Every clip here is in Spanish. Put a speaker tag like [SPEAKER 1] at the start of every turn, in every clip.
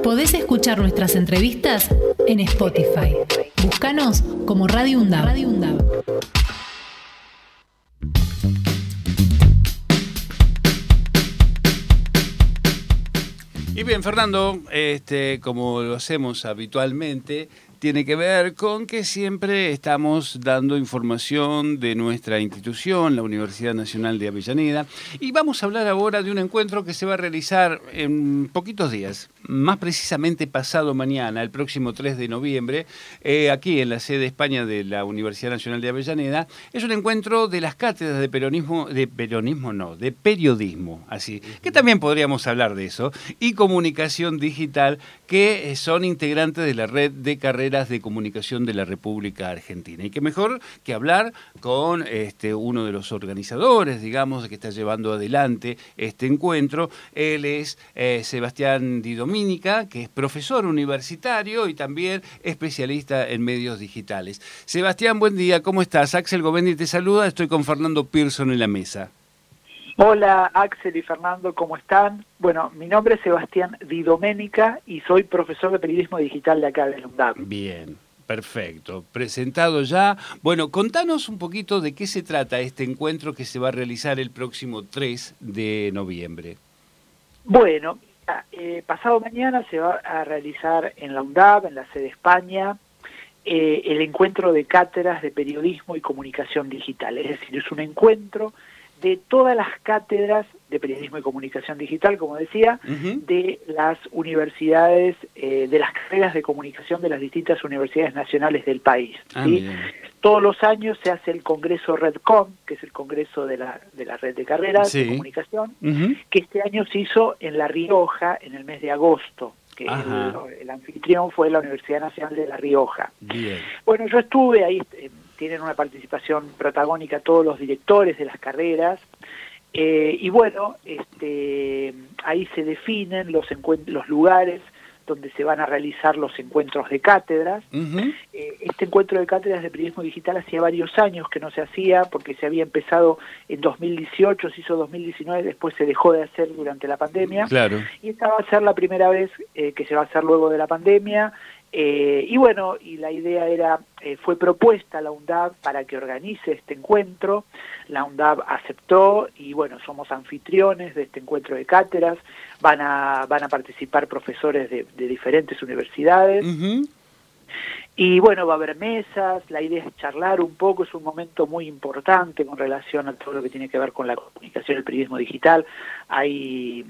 [SPEAKER 1] Podés escuchar nuestras entrevistas en Spotify. Búscanos como Radio.
[SPEAKER 2] Y bien, Fernando, este, como lo hacemos habitualmente, tiene que ver con que siempre estamos dando información de nuestra institución, la Universidad Nacional de Avellaneda, y vamos a hablar ahora de un encuentro que se va a realizar en poquitos días, más precisamente pasado mañana, el próximo 3 de noviembre, eh, aquí en la sede España de la Universidad Nacional de Avellaneda. Es un encuentro de las cátedras de peronismo, de peronismo no, de periodismo, así, que también podríamos hablar de eso, y comunicación digital, que son integrantes de la red de carreras de Comunicación de la República Argentina. Y qué mejor que hablar con este, uno de los organizadores, digamos, que está llevando adelante este encuentro. Él es eh, Sebastián Di Dominica, que es profesor universitario y también especialista en medios digitales. Sebastián, buen día, ¿cómo estás? Axel Govendi te saluda, estoy con Fernando Pearson en la mesa.
[SPEAKER 3] Hola Axel y Fernando, ¿cómo están? Bueno, mi nombre es Sebastián Di Domenica y soy profesor de periodismo digital de acá de UNDAP.
[SPEAKER 2] Bien, perfecto. Presentado ya. Bueno, contanos un poquito de qué se trata este encuentro que se va a realizar el próximo 3 de noviembre.
[SPEAKER 3] Bueno, eh, pasado mañana se va a realizar en la UNDAP, en la sede España, eh, el encuentro de cátedras de periodismo y comunicación digital. Es decir, es un encuentro de todas las cátedras de periodismo y comunicación digital, como decía, de las universidades, eh, de las carreras de comunicación de las distintas universidades nacionales del país. Ah, Todos los años se hace el Congreso RedCom, que es el Congreso de la, de la Red de Carreras de Comunicación, que este año se hizo en La Rioja en el mes de agosto que el, anfitrión fue la Universidad Nacional de La Rioja. Bueno, yo estuve ahí, eh, tienen una participación protagónica todos los directores de las carreras. Eh, y bueno, este, ahí se definen los, los lugares donde se van a realizar los encuentros de cátedras. Eh, este encuentro de cátedras de periodismo digital hacía varios años que no se hacía porque se había empezado en 2018, se hizo 2019, después se dejó de hacer durante la pandemia.
[SPEAKER 2] Claro.
[SPEAKER 3] Y esta va a ser la primera vez eh, que se va a hacer luego de la pandemia. Eh, y bueno, y la idea era, eh, fue propuesta a la UNDAB para que organice este encuentro, la UNDAB aceptó y bueno, somos anfitriones de este encuentro de cátedras, van a, van a participar profesores de, diferentes universidades. Y bueno, va a haber mesas, la idea es charlar un poco, es un momento muy importante con relación a todo lo que tiene que ver con la comunicación, el periodismo digital. Hay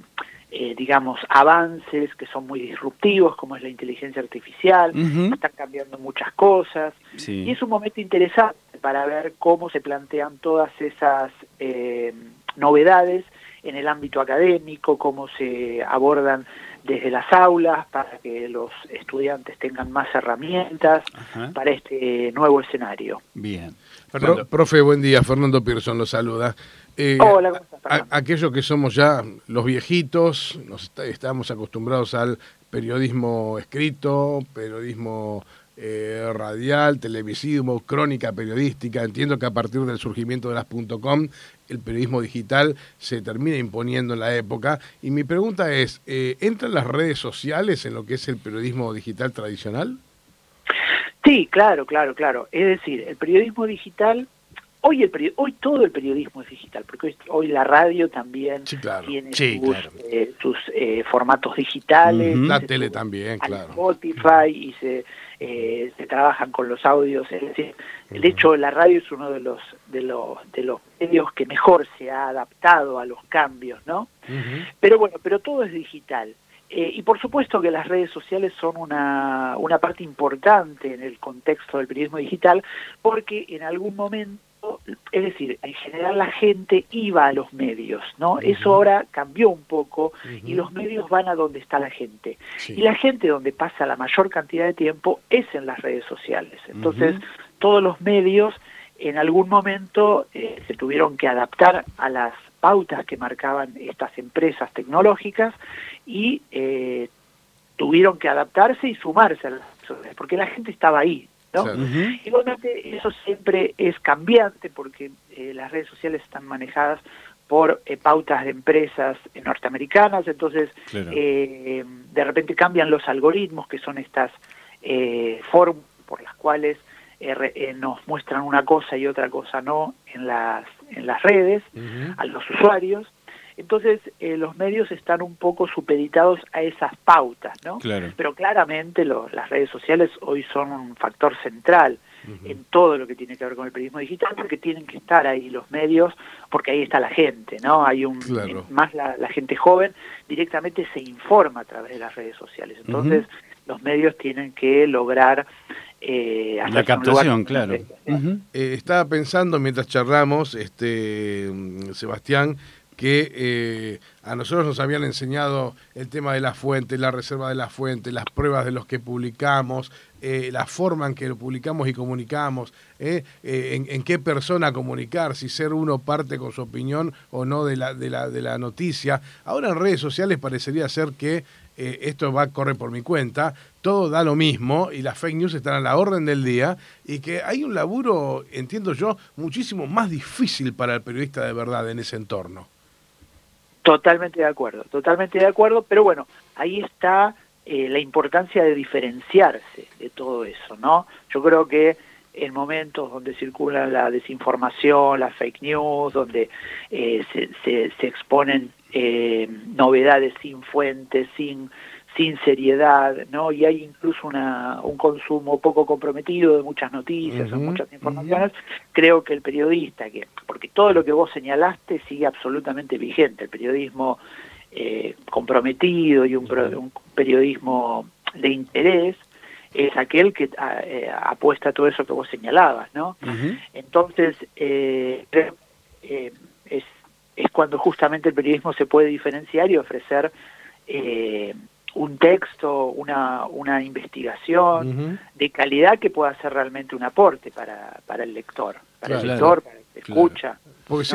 [SPEAKER 3] eh, digamos, avances que son muy disruptivos, como es la inteligencia artificial, están cambiando muchas cosas, y es un momento interesante para ver cómo se plantean todas esas eh, novedades en el ámbito académico, cómo se abordan desde las aulas para que los estudiantes tengan más herramientas para este nuevo escenario.
[SPEAKER 2] Bien.
[SPEAKER 4] profe, buen día. Fernando Pearson lo saluda.
[SPEAKER 3] Eh, Hola,
[SPEAKER 4] aquellos que somos ya los viejitos, nos estamos acostumbrados al periodismo escrito, periodismo eh, radial, televisivo, crónica periodística. Entiendo que a partir del surgimiento de las .com, el periodismo digital se termina imponiendo en la época. Y mi pregunta es, eh, ¿entran las redes sociales en lo que es el periodismo digital tradicional?
[SPEAKER 3] Sí, claro, claro, claro. Es decir, el periodismo digital Hoy, el hoy todo el periodismo es digital, porque hoy, la radio también tiene sus, eh, eh, formatos digitales.
[SPEAKER 4] La tele también, claro.
[SPEAKER 3] Spotify y se, eh, se trabajan con los audios. Es decir, de hecho, la radio es uno de los, de, los, de los medios que mejor se ha adaptado a los cambios, ¿no? Pero bueno, pero todo es digital. y por supuesto que las redes sociales son una, una parte importante en el contexto del periodismo digital, porque en algún momento es decir, en general la gente iba a los medios, ¿no? Eso ahora cambió un poco y los medios van a donde está la gente. Y la gente donde pasa la mayor cantidad de tiempo es en las redes sociales. Entonces, todos los medios en algún momento eh, se tuvieron que adaptar a las pautas que marcaban estas empresas tecnológicas y eh, tuvieron que adaptarse y sumarse a las porque la gente estaba ahí, ¿no? Igualmente eso siempre es cambiante porque eh, las redes sociales están manejadas por eh, pautas de empresas norteamericanas, entonces eh, de repente cambian los algoritmos, que son estas eh, formas por las cuales nos muestran una cosa y otra cosa no en las, en las redes a los usuarios. Entonces los medios están un poco supeditados a esas pautas, ¿no? Pero claramente las redes sociales hoy son un factor central en todo lo que tiene que ver con el periodismo digital, porque tienen que estar ahí los medios, porque ahí está la gente, ¿no? Hay un más la, gente joven directamente se informa a través de las redes sociales. Entonces, los medios tienen que lograr
[SPEAKER 2] eh, la captación, claro.
[SPEAKER 4] Eh, estaba pensando mientras charlamos, este Sebastián, que eh, a nosotros nos habían enseñado el tema de la fuente, la reserva de la fuente, las pruebas de los que publicamos, eh, la forma en que lo publicamos y comunicamos, eh, en, qué persona comunicar, si ser uno parte con su opinión o no de la, de la, de la noticia. Ahora en redes sociales parecería ser que esto va a correr por mi cuenta, todo da lo mismo y las fake news están a la orden del día y que hay un laburo, entiendo yo, muchísimo más difícil para el periodista de verdad en ese entorno.
[SPEAKER 3] Totalmente de acuerdo, totalmente de acuerdo, pero bueno, ahí está eh, la importancia de diferenciarse de todo eso, ¿no? Yo creo que en momentos donde circula la desinformación, la fake news, donde eh, se, se, se, exponen eh, novedades sin fuentes, sin sin seriedad, ¿no? Y hay incluso una, un consumo poco comprometido de muchas noticias o muchas informaciones. Creo que el periodista, que todo lo que vos señalaste sigue absolutamente vigente, el periodismo eh, comprometido y un, periodismo de interés es aquel que eh, apuesta a todo eso que vos señalabas, ¿no? Entonces, eh, eh, es, es cuando justamente el periodismo se puede diferenciar y ofrecer eh, un texto, una, una investigación de calidad que pueda ser realmente un aporte para, para el lector, para el lector, para el escucha.
[SPEAKER 4] Porque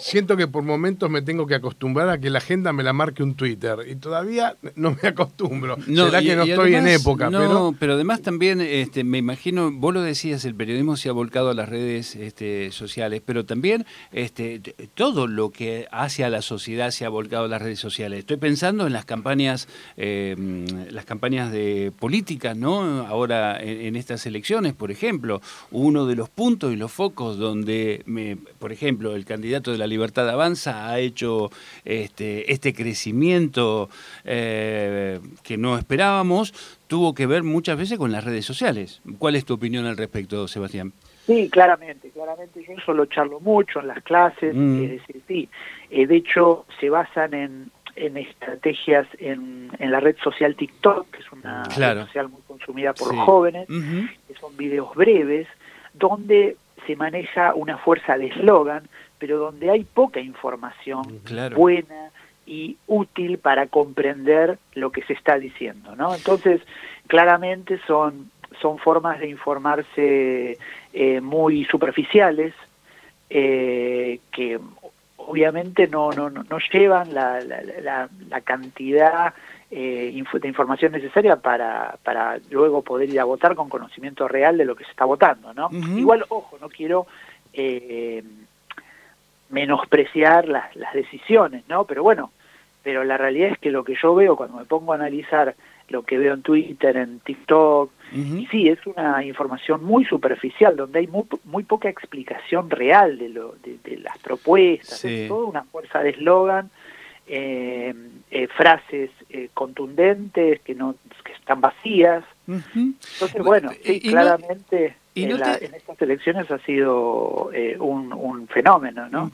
[SPEAKER 4] siento, que por momentos me tengo que acostumbrar a que la agenda me la marque un Twitter y todavía no me acostumbro. No, Será que no estoy en época.
[SPEAKER 2] No,
[SPEAKER 4] pero...
[SPEAKER 2] pero además también este, me imagino, vos lo decías, el periodismo se ha volcado a las redes este, sociales, pero también este, todo lo que hace a la sociedad se ha volcado a las redes sociales. Estoy pensando en las campañas, em, las campañas de política, ¿no? Ahora en, en estas elecciones, por ejemplo, uno de los puntos y los focos donde, me, por ejemplo, el candidato de la Libertad Avanza ha hecho este, este crecimiento eh, que no esperábamos, tuvo que ver muchas veces con las redes sociales. ¿Cuál es tu opinión al respecto, Sebastián?
[SPEAKER 3] Sí, claramente, claramente. Yo solo charlo mucho en las clases, mm. es decir, sí. Eh, de hecho, se basan en, estrategias en, la red social TikTok, que es una red social muy consumida por los jóvenes, que son videos breves, donde se maneja una fuerza de eslogan, pero donde hay poca información buena y útil para comprender lo que se está diciendo, ¿no? Entonces, claramente son, son formas de informarse eh, muy superficiales, eh, que obviamente no, no, no llevan la, la, la, cantidad eh, de información necesaria para, para luego poder ir a votar con conocimiento real de lo que se está votando, ¿no? Igual, ojo, no quiero eh, menospreciar las, las decisiones, ¿no? Pero bueno, pero la realidad es que lo que yo veo cuando me pongo a analizar lo que veo en Twitter, en TikTok, y sí, es una información muy superficial, donde hay muy, muy poca explicación real de, lo, de, las propuestas, es toda una fuerza de eslogan, eh, eh, frases eh, contundentes que no que están vacías. Entonces, bueno, sí, claramente en, estas elecciones ha sido eh, un, fenómeno, ¿no?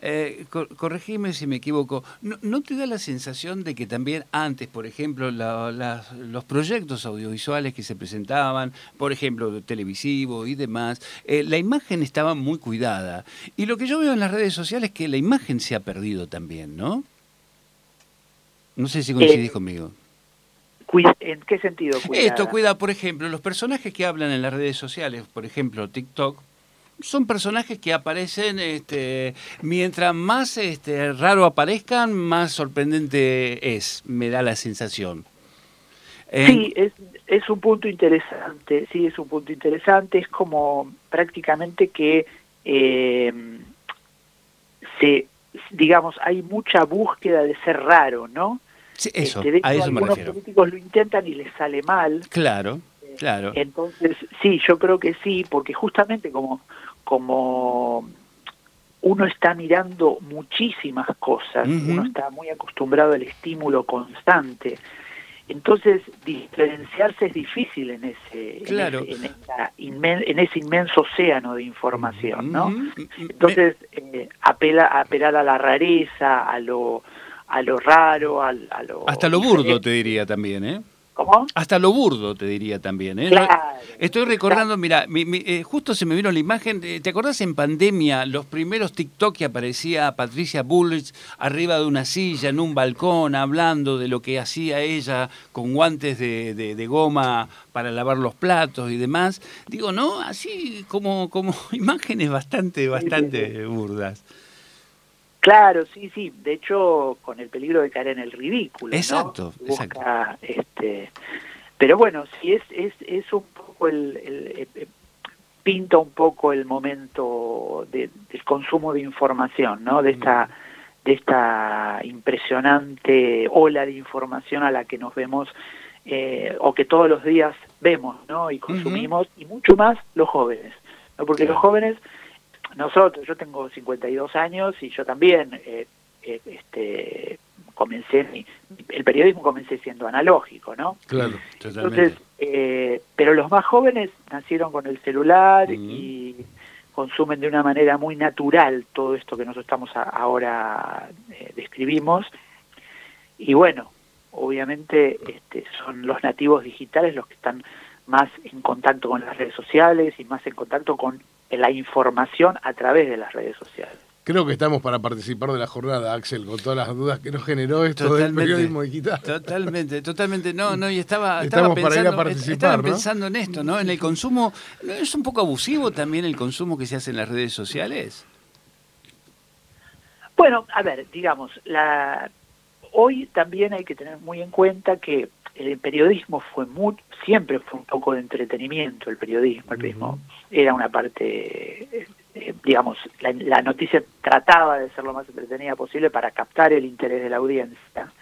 [SPEAKER 2] Eh, corregime si me equivoco. ¿No, te da la sensación de que también antes, por ejemplo, los proyectos audiovisuales que se presentaban, por ejemplo, televisivo y demás, eh, la imagen estaba muy cuidada? Y lo que yo veo en las redes sociales es que la imagen se ha perdido también, ¿no? No sé si coincidís conmigo.
[SPEAKER 3] ¿En qué sentido
[SPEAKER 2] Esto cuida, por ejemplo, los personajes que hablan en las redes sociales, por ejemplo, TikTok, son personajes que aparecen, este, mientras más este, raro aparezcan, más sorprendente es, me da la sensación.
[SPEAKER 3] Sí, es, es un punto interesante, sí, es un punto interesante, es como prácticamente que eh, se digamos, hay mucha búsqueda de ser raro, ¿no?
[SPEAKER 2] Sí, eso,
[SPEAKER 3] Este, de
[SPEAKER 2] a
[SPEAKER 3] hecho,
[SPEAKER 2] eso me
[SPEAKER 3] algunos
[SPEAKER 2] refiero.
[SPEAKER 3] políticos lo intentan y les sale mal.
[SPEAKER 2] Claro, claro.
[SPEAKER 3] Entonces, sí, yo creo que sí, porque justamente como, como uno está mirando muchísimas cosas, uno está muy acostumbrado al estímulo constante, entonces diferenciarse es difícil en ese, en
[SPEAKER 2] Claro.
[SPEAKER 3] ese- en, esa inmen- en ese inmenso océano de información, ¿no? Entonces, eh, apela apelar a la rareza, a lo, a lo raro, al- a, lo...
[SPEAKER 2] Hasta lo burdo te diría también, ¿eh?
[SPEAKER 3] ¿Cómo?
[SPEAKER 2] Hasta lo burdo te diría también, ¿eh?
[SPEAKER 3] Claro.
[SPEAKER 2] Estoy recordando, mira, mi- mi- eh, justo se me vino la imagen, eh, ¿te acordás en pandemia los primeros TikTok que aparecía Patricia Bullrich arriba de una silla en un balcón hablando de lo que hacía ella con guantes de, de- de goma para lavar los platos y demás? Digo, ¿no? Así como, como imágenes bastante, bastante burdas.
[SPEAKER 3] Claro, sí, sí. De hecho, con el peligro de caer en el ridículo. ¿no?
[SPEAKER 2] Exacto,
[SPEAKER 3] Busca, Este, pero bueno, sí es, es, es un poco el, el- eh, eh, pinta un poco el momento de- del consumo de información, ¿no? De esta de esta impresionante ola de información a la que nos vemos eh, o que todos los días vemos, ¿no? Y consumimos y mucho más los jóvenes, ¿no? Porque los jóvenes nosotros, yo tengo 52 años y yo también eh, eh, este, comencé, mi- el periodismo comencé siendo analógico, ¿no?
[SPEAKER 4] Claro.
[SPEAKER 2] Totalmente.
[SPEAKER 3] Entonces, eh, pero los más jóvenes nacieron con el celular y consumen de una manera muy natural todo esto que nosotros estamos a- ahora eh, describimos. Y bueno, obviamente este, son los nativos digitales los que están más en contacto con las redes sociales y más en contacto con la información a través de las redes sociales.
[SPEAKER 4] Creo que estamos para participar de la jornada, Axel, con todas las dudas que nos generó esto del periodismo digital.
[SPEAKER 2] Totalmente, totalmente. No, no, y estaba, estaba
[SPEAKER 4] Estamos para ir a
[SPEAKER 2] pensando,
[SPEAKER 4] participar,
[SPEAKER 2] estaba
[SPEAKER 4] ¿no?
[SPEAKER 2] pensando en esto, ¿no? En el consumo. ¿No es un poco abusivo también el consumo que se hace en las redes sociales?
[SPEAKER 3] Bueno, a ver, digamos, la hoy también hay que tener muy en cuenta que el periodismo fue muy, siempre fue un poco de entretenimiento el periodismo, el periodismo era una parte, eh, digamos, la, la noticia trataba de ser lo más entretenida posible para captar el interés de la audiencia,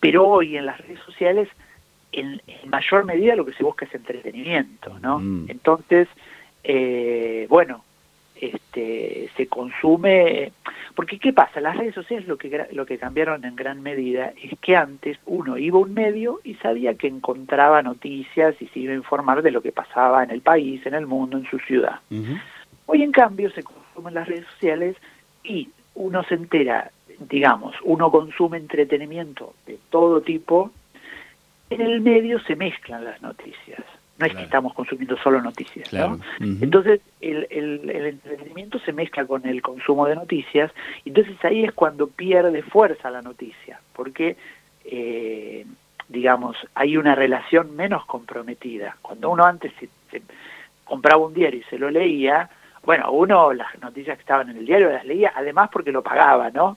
[SPEAKER 3] pero hoy en las redes sociales en, en mayor medida lo que se busca es entretenimiento, ¿no? Entonces, eh, bueno, este, se consume, porque ¿qué pasa? Las redes sociales lo que, lo que cambiaron en gran medida es que antes uno iba a un medio y sabía que encontraba noticias y se iba a informar de lo que pasaba en el país, en el mundo, en su ciudad. Hoy en cambio se consumen las redes sociales y uno se entera, digamos, uno consume entretenimiento de todo tipo, en el medio se mezclan las noticias. No es
[SPEAKER 2] Claro.
[SPEAKER 3] que estamos consumiendo solo noticias,
[SPEAKER 2] Claro.
[SPEAKER 3] ¿no? Entonces el, el, el entretenimiento se mezcla con el consumo de noticias, entonces ahí es cuando pierde fuerza la noticia, porque, eh, digamos, hay una relación menos comprometida. Cuando uno antes se, se compraba un diario y se lo leía, bueno, uno las noticias que estaban en el diario las leía, además porque lo pagaba, ¿no?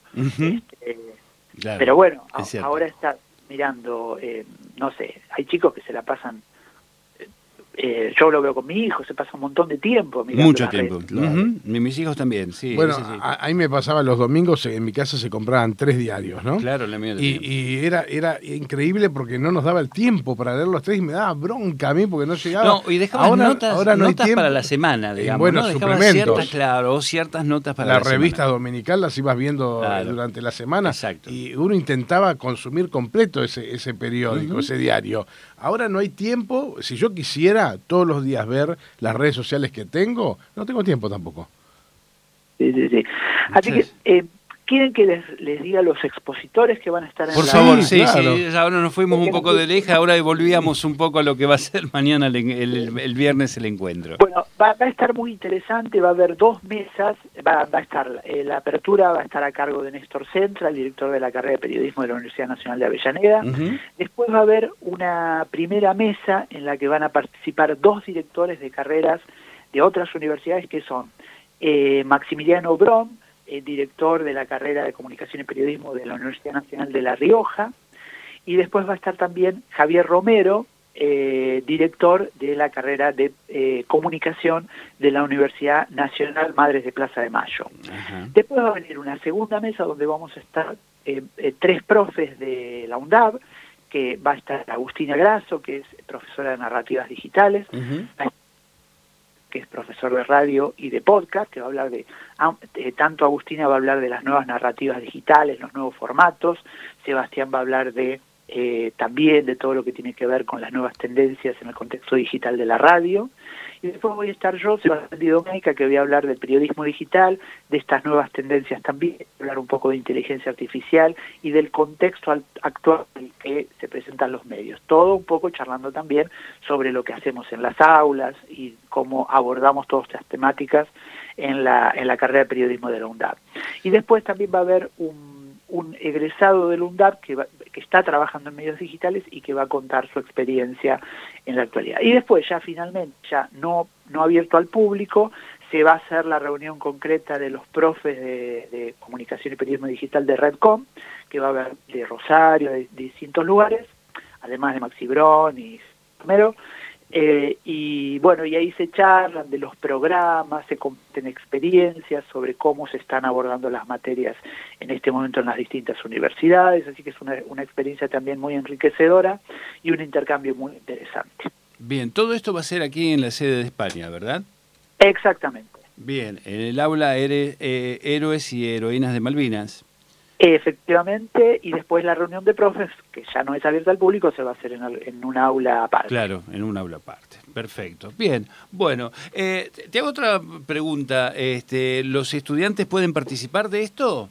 [SPEAKER 2] Claro.
[SPEAKER 3] pero bueno,
[SPEAKER 2] es
[SPEAKER 3] ahora está mirando, eh, no sé, hay chicos que se la pasan, eh, eh, yo lo veo con mi hijo, se pasa un montón de tiempo
[SPEAKER 2] Mucho tiempo.
[SPEAKER 4] Claro.
[SPEAKER 2] Mis hijos también, sí.
[SPEAKER 4] bueno,
[SPEAKER 2] sí,
[SPEAKER 4] ahí me pasaba los domingos, en mi casa se compraban tres diarios, ¿no?
[SPEAKER 2] Claro, la mía
[SPEAKER 4] Y, y era, era increíble porque no nos daba el tiempo para leer los tres y me daba bronca a mí porque no llegaba.
[SPEAKER 2] No, y dejabas
[SPEAKER 4] Ahora-
[SPEAKER 2] notas,
[SPEAKER 4] ahora no hay
[SPEAKER 2] notas
[SPEAKER 4] tiempo.
[SPEAKER 2] para la semana,
[SPEAKER 4] Y
[SPEAKER 2] digamos.
[SPEAKER 4] bueno,
[SPEAKER 2] ¿no?
[SPEAKER 4] Suplementos.
[SPEAKER 2] ciertas, claro, ciertas notas para
[SPEAKER 4] la
[SPEAKER 2] la,
[SPEAKER 4] revista
[SPEAKER 2] semana.
[SPEAKER 4] dominical las ibas viendo eh,
[SPEAKER 2] Claro.
[SPEAKER 4] durante la semana
[SPEAKER 2] Exacto.
[SPEAKER 4] y uno intentaba consumir completo ese, ese periódico, ese diario. Ahora no hay tiempo, si yo quisiera todos los días ver las redes sociales que tengo, no tengo tiempo tampoco.
[SPEAKER 3] Sí, sí, sí. Así que, eh, ¿quieren que les, les diga los expositores que van a estar en
[SPEAKER 2] Por
[SPEAKER 3] la...
[SPEAKER 2] favor,
[SPEAKER 4] Sí,
[SPEAKER 2] sí,
[SPEAKER 4] claro.
[SPEAKER 2] sí, ya ahora nos fuimos un poco del eje, ahora volvíamos un poco a lo que va a ser mañana el, el- el viernes el encuentro.
[SPEAKER 3] Bueno, va, va a estar muy interesante, va a haber dos mesas, va, va a estar, eh, la apertura va a estar a cargo de Néstor Centra, el director de la carrera de periodismo de la Universidad Nacional de Avellaneda. Después va a haber una primera mesa en la que van a participar dos directores de carreras de otras universidades que son eh, Maximiliano Brom, eh, director de la carrera de Comunicación y Periodismo de la Universidad Nacional de La Rioja, y después va a estar también Javier Romero, eh, director de la carrera de eh, comunicación de la Universidad Nacional Madres de Plaza de Mayo. Después va a venir una segunda mesa donde vamos a estar eh, tres profes de la UNDAB, que va a estar Agustina Grasso, que es profesora de narrativas digitales, que es profesor de radio y de podcast, que va a hablar de, tanto Agustina va a hablar de las nuevas narrativas digitales, los nuevos formatos, Sebastián va a hablar de eh, también de todo lo que tiene que ver con las nuevas tendencias en el contexto digital de la radio. Y después voy a estar yo, Sebastián Di Domenica, que voy a hablar del periodismo digital, de estas nuevas tendencias también, hablar un poco de inteligencia artificial y del contexto actual en que se presentan los medios. Todo un poco charlando también sobre lo que hacemos en las aulas y cómo abordamos todas estas temáticas en la, en la carrera de periodismo de la UNDAP. Y después también va a haber un un egresado del UNDAP que, que está trabajando en medios digitales y que va a contar su experiencia en la actualidad. Y después ya finalmente, ya no, no abierto al público, se va a hacer la reunión concreta de los profes de, comunicación y periodismo digital de Redcom, que va a haber de Rosario, de, distintos lugares, además de Maxi Brón y Romero, eh, y bueno, y ahí se charlan de los programas, se comparten experiencias sobre cómo se están abordando las materias en este momento en las distintas universidades, así que es una, una experiencia también muy enriquecedora y un intercambio muy interesante.
[SPEAKER 2] Bien, todo esto va a ser aquí en la sede de España, ¿verdad?
[SPEAKER 3] Exactamente.
[SPEAKER 2] Bien, en el aula eh, Héroes y Heroínas de Malvinas.
[SPEAKER 3] Efectivamente, y después la reunión de profes, que ya no es abierta al público, se va a hacer en, en un aula aparte.
[SPEAKER 2] Claro, en un aula aparte. Perfecto. Bien, bueno, eh, te hago otra pregunta. Este, ¿Los estudiantes pueden participar de esto?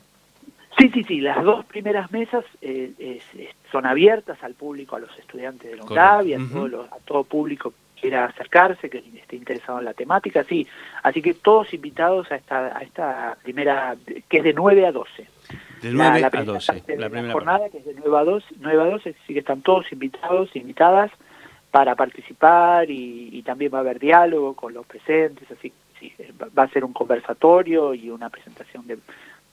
[SPEAKER 3] Sí, sí, sí. Las dos primeras mesas eh, son abiertas al público, a los estudiantes de la UNDAV y a, todo a todo público que quiera acercarse, que esté interesado en la temática, sí. Así que todos invitados a esta, a esta primera, que es de 9 a 12.
[SPEAKER 2] De 9 a 12.
[SPEAKER 3] La, primera jornada, que es de 9 a 12, 9 a 12, así que están todos invitados, invitadas para participar y, también va a haber diálogo con los presentes, así sí, va a ser un conversatorio y una presentación de,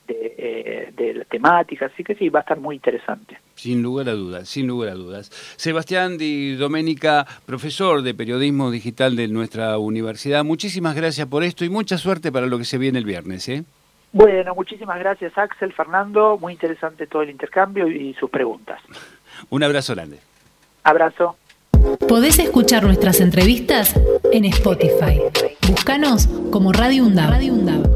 [SPEAKER 3] de, eh, de, la temática, así que sí, va a estar muy interesante.
[SPEAKER 2] Sin lugar a dudas, sin lugar a dudas. Sebastián Di Domenica, profesor de periodismo digital de nuestra universidad, muchísimas gracias por esto y mucha suerte para lo que se viene el viernes. ¿eh?
[SPEAKER 3] Bueno, muchísimas gracias Axel, Fernando, muy interesante todo el intercambio y sus preguntas.
[SPEAKER 2] Un abrazo grande.
[SPEAKER 3] Abrazo.
[SPEAKER 1] Podés escuchar nuestras entrevistas en Spotify. Búscanos como Radio Radio Undab.